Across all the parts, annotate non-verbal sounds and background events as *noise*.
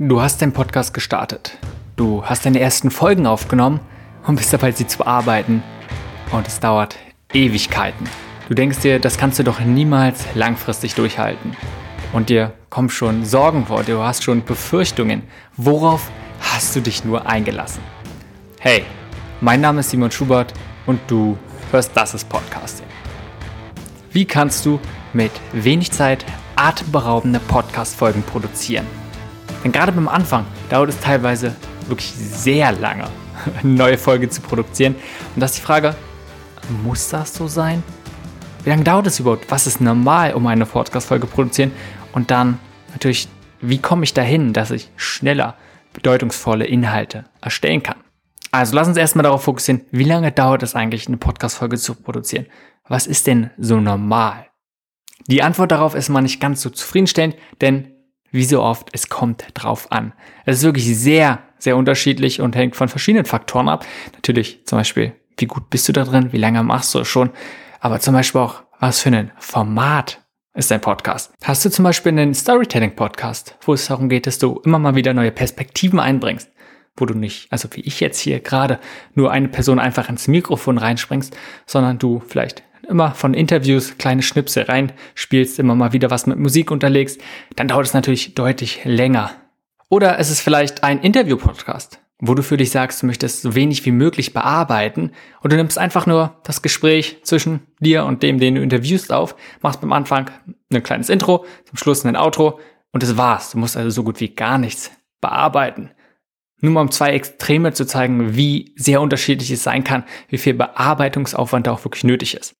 Du hast deinen Podcast gestartet. Du hast deine ersten Folgen aufgenommen und bist dabei, sie zu bearbeiten. Und es dauert Ewigkeiten. Du denkst dir, das kannst du doch niemals langfristig durchhalten. Und dir kommen schon Sorgen vor, du hast schon Befürchtungen. Worauf hast du dich nur eingelassen? Hey, mein Name ist Simon Schubert und du hörst Das ist Podcasting. Wie kannst du mit wenig Zeit atemberaubende Podcast-Folgen produzieren? Denn gerade beim Anfang dauert es teilweise wirklich sehr lange, *laughs* eine neue Folge zu produzieren. Und das ist die Frage, muss das so sein? Wie lange dauert es überhaupt? Was ist normal, um eine Podcast-Folge zu produzieren? Und dann natürlich, wie komme ich dahin, dass ich schneller bedeutungsvolle Inhalte erstellen kann? Also lass uns erstmal darauf fokussieren, wie lange dauert es eigentlich, eine Podcast-Folge zu produzieren? Was ist denn so normal? Die Antwort darauf ist mal nicht ganz so zufriedenstellend, denn wie so oft, es kommt drauf an. Es ist wirklich sehr, sehr unterschiedlich und hängt von verschiedenen Faktoren ab. Natürlich zum Beispiel, wie gut bist du da drin, wie lange machst du es schon, aber zum Beispiel auch, was für ein Format ist dein Podcast. Hast du zum Beispiel einen Storytelling-Podcast, wo es darum geht, dass du immer mal wieder neue Perspektiven einbringst, wo du nicht, also wie ich jetzt hier gerade, nur eine Person einfach ins Mikrofon reinspringst, sondern du vielleicht immer von Interviews kleine Schnipsel reinspielst, immer mal wieder was mit Musik unterlegst, dann dauert es natürlich deutlich länger. Oder es ist vielleicht ein Interview-Podcast, wo du für dich sagst, du möchtest so wenig wie möglich bearbeiten und du nimmst einfach nur das Gespräch zwischen dir und dem, den du interviewst auf, machst beim Anfang ein kleines Intro, zum Schluss ein Outro und das war's. Du musst also so gut wie gar nichts bearbeiten. Nur mal um zwei Extreme zu zeigen, wie sehr unterschiedlich es sein kann, wie viel Bearbeitungsaufwand da auch wirklich nötig ist.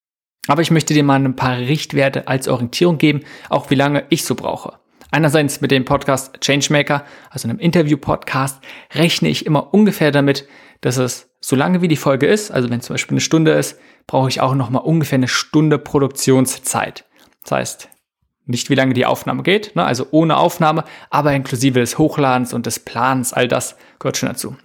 Aber ich möchte dir mal ein paar Richtwerte als Orientierung geben, auch wie lange ich so brauche. Einerseits mit dem Podcast Changemaker, also einem Interview-Podcast, rechne ich immer ungefähr damit, dass es so lange wie die Folge ist, also wenn zum Beispiel eine Stunde ist, brauche ich auch nochmal ungefähr eine Stunde Produktionszeit. Das heißt, nicht wie lange die Aufnahme geht, ne, also ohne Aufnahme, aber inklusive des Hochladens und des Plans, all das gehört schon dazu.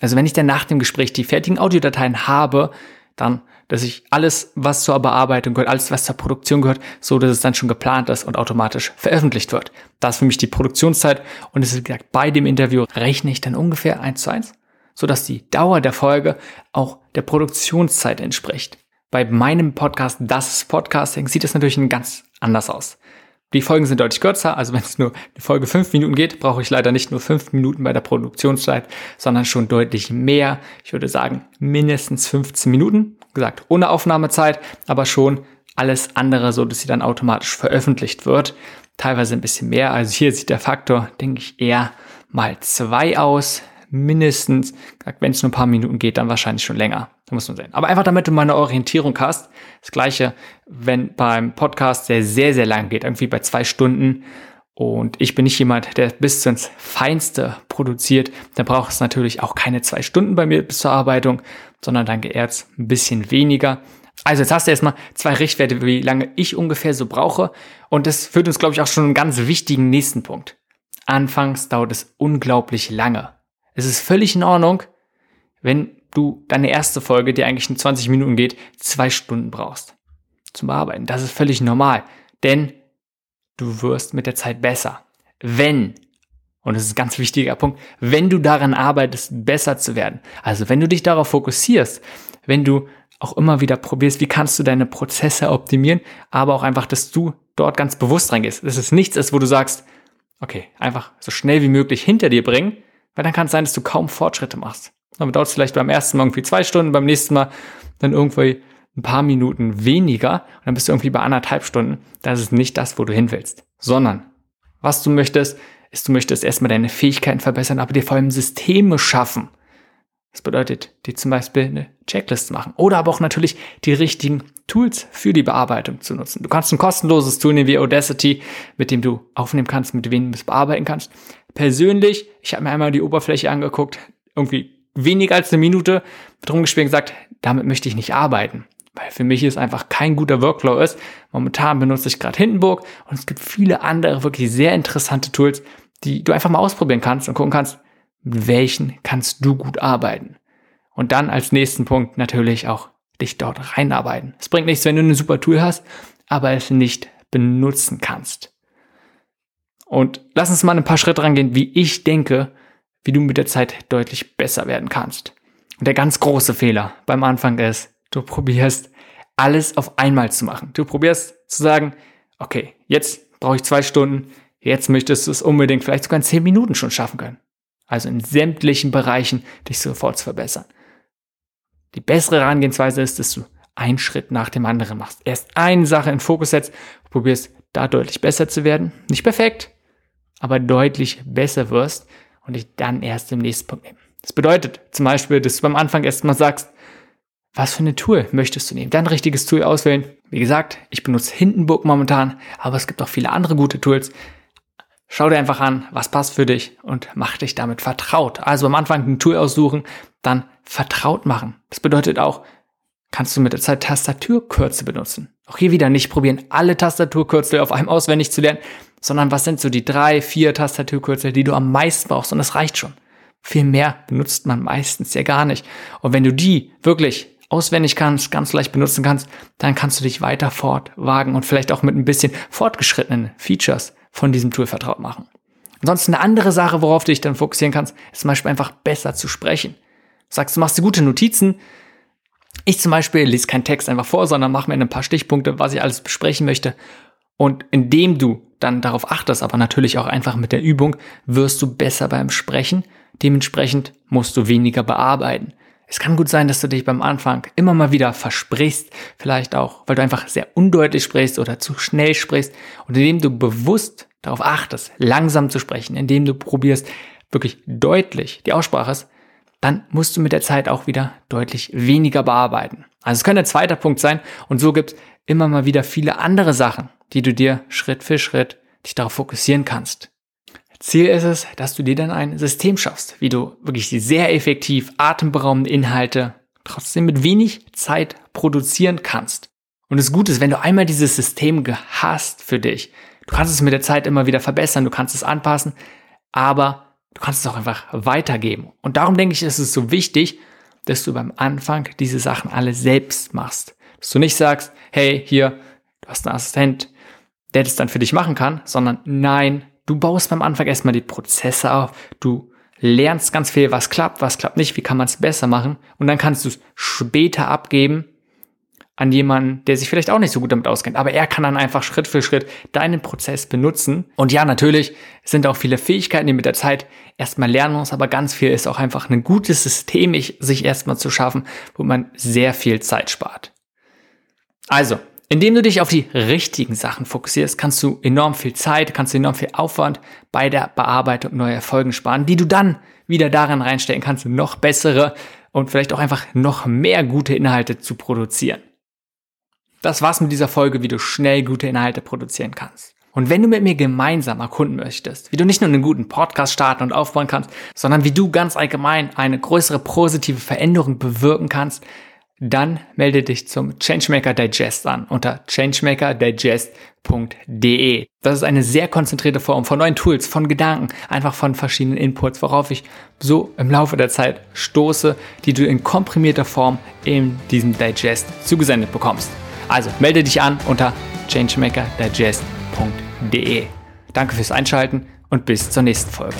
Also wenn ich dann nach dem Gespräch die fertigen Audiodateien habe, dann dass ich alles, was zur Bearbeitung gehört, alles, was zur Produktion gehört, so dass es dann schon geplant ist und automatisch veröffentlicht wird. Das ist für mich die Produktionszeit und es ist gesagt, bei dem Interview rechne ich dann ungefähr eins zu eins, so dass die Dauer der Folge auch der Produktionszeit entspricht. Bei meinem Podcast, das Podcasting, sieht es natürlich ganz anders aus. Die Folgen sind deutlich kürzer, also wenn es nur eine Folge fünf Minuten geht, brauche ich leider nicht nur fünf Minuten bei der Produktionszeit, sondern schon deutlich mehr. Ich würde sagen mindestens 15 Minuten, gesagt ohne Aufnahmezeit, aber schon alles andere, so dass sie dann automatisch veröffentlicht wird. Teilweise ein bisschen mehr. Also hier sieht der Faktor, denke ich, eher mal zwei aus mindestens, wenn es nur ein paar Minuten geht, dann wahrscheinlich schon länger. Da muss man sehen. Aber einfach damit du mal eine Orientierung hast. Das gleiche, wenn beim Podcast der sehr, sehr lang geht, irgendwie bei zwei Stunden. Und ich bin nicht jemand, der bis ins Feinste produziert. Dann braucht es natürlich auch keine zwei Stunden bei mir bis zur Arbeitung, sondern dann eher ein bisschen weniger. Also jetzt hast du erstmal zwei Richtwerte, wie lange ich ungefähr so brauche. Und das führt uns, glaube ich, auch schon einen ganz wichtigen nächsten Punkt. Anfangs dauert es unglaublich lange. Es ist völlig in Ordnung, wenn du deine erste Folge, die eigentlich in 20 Minuten geht, zwei Stunden brauchst zum Bearbeiten. Das ist völlig normal, denn du wirst mit der Zeit besser. Wenn, und das ist ein ganz wichtiger Punkt, wenn du daran arbeitest, besser zu werden. Also wenn du dich darauf fokussierst, wenn du auch immer wieder probierst, wie kannst du deine Prozesse optimieren, aber auch einfach, dass du dort ganz bewusst reingehst. Das ist nichts, wo du sagst, okay, einfach so schnell wie möglich hinter dir bringen, weil dann kann es sein, dass du kaum Fortschritte machst. Dann dauert es vielleicht beim ersten Mal irgendwie zwei Stunden, beim nächsten Mal dann irgendwie ein paar Minuten weniger und dann bist du irgendwie bei anderthalb Stunden. Das ist nicht das, wo du hin willst. Sondern, was du möchtest, ist, du möchtest erstmal deine Fähigkeiten verbessern, aber dir vor allem Systeme schaffen. Das bedeutet, dir zum Beispiel eine Checklist machen oder aber auch natürlich die richtigen Tools für die Bearbeitung zu nutzen. Du kannst ein kostenloses Tool nehmen wie Audacity, mit dem du aufnehmen kannst, mit dem du es bearbeiten kannst persönlich, ich habe mir einmal die Oberfläche angeguckt, irgendwie weniger als eine Minute drum gespielt und gesagt, damit möchte ich nicht arbeiten. Weil für mich ist einfach kein guter Workflow ist. Momentan benutze ich gerade Hindenburg und es gibt viele andere wirklich sehr interessante Tools, die du einfach mal ausprobieren kannst und gucken kannst, mit welchen kannst du gut arbeiten. Und dann als nächsten Punkt natürlich auch dich dort reinarbeiten. Es bringt nichts, wenn du ein super Tool hast, aber es nicht benutzen kannst. Und lass uns mal ein paar Schritte rangehen, wie ich denke, wie du mit der Zeit deutlich besser werden kannst. Und der ganz große Fehler beim Anfang ist, du probierst alles auf einmal zu machen. Du probierst zu sagen, okay, jetzt brauche ich zwei Stunden, jetzt möchtest du es unbedingt vielleicht sogar in zehn Minuten schon schaffen können. Also in sämtlichen Bereichen dich sofort zu verbessern. Die bessere Herangehensweise ist, dass du einen Schritt nach dem anderen machst. Erst eine Sache in Fokus setzt, probierst da deutlich besser zu werden. Nicht perfekt, aber deutlich besser wirst und dich dann erst im nächsten Punkt nehmen. Das bedeutet zum Beispiel, dass du beim Anfang erstmal sagst, was für eine Tool möchtest du nehmen? Dann richtiges Tool auswählen. Wie gesagt, ich benutze Hindenburg momentan, aber es gibt auch viele andere gute Tools. Schau dir einfach an, was passt für dich und mach dich damit vertraut. Also am Anfang ein Tool aussuchen, dann vertraut machen. Das bedeutet auch, kannst du mit der Zeit Tastaturkürzel benutzen. Auch hier wieder nicht probieren, alle Tastaturkürzel auf einem auswendig zu lernen, sondern was sind so die drei, vier Tastaturkürzel, die du am meisten brauchst und das reicht schon. Viel mehr benutzt man meistens ja gar nicht. Und wenn du die wirklich auswendig kannst, ganz leicht benutzen kannst, dann kannst du dich weiter fortwagen und vielleicht auch mit ein bisschen fortgeschrittenen Features von diesem Tool vertraut machen. Ansonsten eine andere Sache, worauf du dich dann fokussieren kannst, ist zum Beispiel einfach besser zu sprechen. Du sagst, du machst dir gute Notizen. Ich zum Beispiel lese keinen Text einfach vor, sondern mache mir ein paar Stichpunkte, was ich alles besprechen möchte. Und indem du dann darauf achtest, aber natürlich auch einfach mit der Übung, wirst du besser beim Sprechen. Dementsprechend musst du weniger bearbeiten. Es kann gut sein, dass du dich beim Anfang immer mal wieder versprichst, vielleicht auch, weil du einfach sehr undeutlich sprichst oder zu schnell sprichst. Und indem du bewusst darauf achtest, langsam zu sprechen, indem du probierst, wirklich deutlich die Aussprache ist, dann musst du mit der Zeit auch wieder deutlich weniger bearbeiten. Also es könnte ein zweiter Punkt sein und so gibt es immer mal wieder viele andere Sachen, die du dir Schritt für Schritt dich darauf fokussieren kannst. Ziel ist es, dass du dir dann ein System schaffst, wie du wirklich sehr effektiv atemberaubende Inhalte trotzdem mit wenig Zeit produzieren kannst. Und das Gute ist, wenn du einmal dieses System hast für dich, du kannst es mit der Zeit immer wieder verbessern, du kannst es anpassen, aber du kannst es auch einfach weitergeben. Und darum denke ich, ist es so wichtig, dass du beim Anfang diese Sachen alle selbst machst. Dass du nicht sagst, hey, hier, du hast einen Assistent, der das dann für dich machen kann, sondern nein, Du baust beim Anfang erstmal die Prozesse auf, du lernst ganz viel, was klappt, was klappt nicht, wie kann man es besser machen und dann kannst du es später abgeben an jemanden, der sich vielleicht auch nicht so gut damit auskennt, aber er kann dann einfach Schritt für Schritt deinen Prozess benutzen. Und ja, natürlich sind auch viele Fähigkeiten, die mit der Zeit erstmal lernen muss, aber ganz viel ist auch einfach ein gutes System, sich erstmal zu schaffen, wo man sehr viel Zeit spart. Also, indem du dich auf die richtigen Sachen fokussierst, kannst du enorm viel Zeit, kannst du enorm viel Aufwand bei der Bearbeitung neuer Folgen sparen, die du dann wieder daran reinstecken kannst, noch bessere und vielleicht auch einfach noch mehr gute Inhalte zu produzieren. Das war's mit dieser Folge, wie du schnell gute Inhalte produzieren kannst. Und wenn du mit mir gemeinsam erkunden möchtest, wie du nicht nur einen guten Podcast starten und aufbauen kannst, sondern wie du ganz allgemein eine größere positive Veränderung bewirken kannst, dann melde dich zum Changemaker Digest an unter changemakerdigest.de. Das ist eine sehr konzentrierte Form von neuen Tools, von Gedanken, einfach von verschiedenen Inputs, worauf ich so im Laufe der Zeit stoße, die du in komprimierter Form in diesem Digest zugesendet bekommst. Also melde dich an unter changemakerdigest.de. Danke fürs Einschalten und bis zur nächsten Folge.